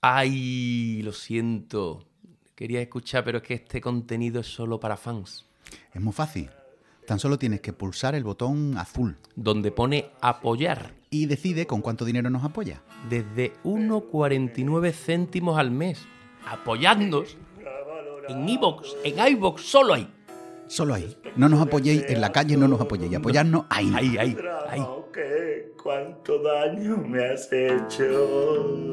Ay, lo siento. Quería escuchar, pero es que este contenido es solo para fans. Es muy fácil. Tan solo tienes que pulsar el botón azul Donde pone apoyar. y decide con cuánto dinero nos apoya. Desde 1,49 céntimos al mes. Apoyadnos. En iVoox, en iVoox, solo ahí. Solo ahí. No nos apoyéis en la calle, no nos apoyéis. Apoyarnos ahí. Ahí, ahí. ¿Cuánto daño me has hecho?